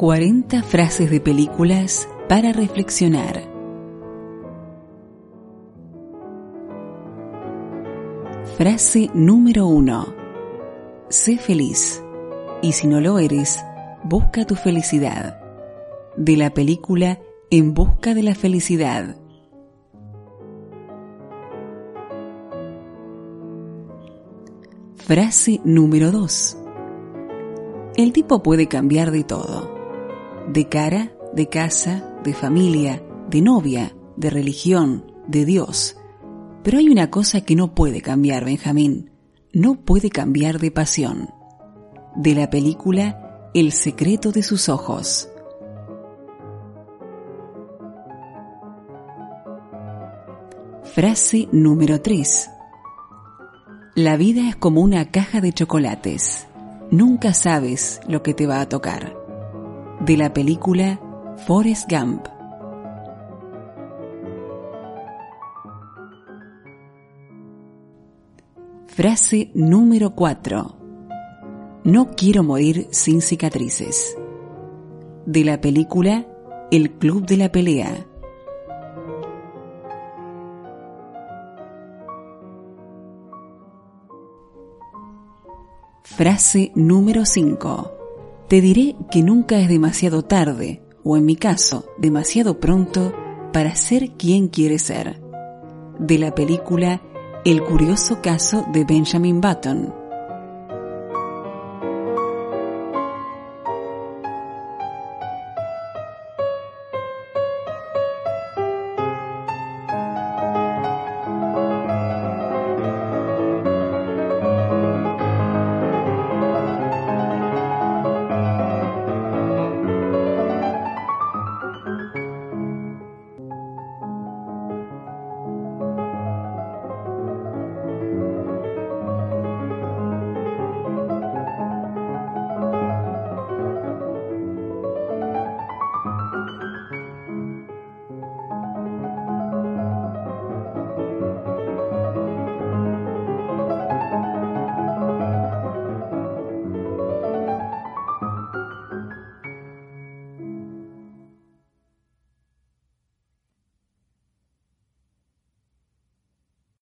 40 frases de películas para reflexionar. Frase número 1. Sé feliz. Y si no lo eres, busca tu felicidad. De la película En busca de la felicidad. Frase número 2. El tipo puede cambiar de todo. De cara, de casa, de familia, de novia, de religión, de Dios. Pero hay una cosa que no puede cambiar, Benjamín. No puede cambiar de pasión. De la película El secreto de sus ojos. Frase número 3. La vida es como una caja de chocolates. Nunca sabes lo que te va a tocar. De la película Forrest Gump. Frase número 4. No quiero morir sin cicatrices. De la película El Club de la Pelea. Frase número 5. Te diré que nunca es demasiado tarde, o en mi caso, demasiado pronto, para ser quien quieres ser. De la película El curioso caso de Benjamin Button.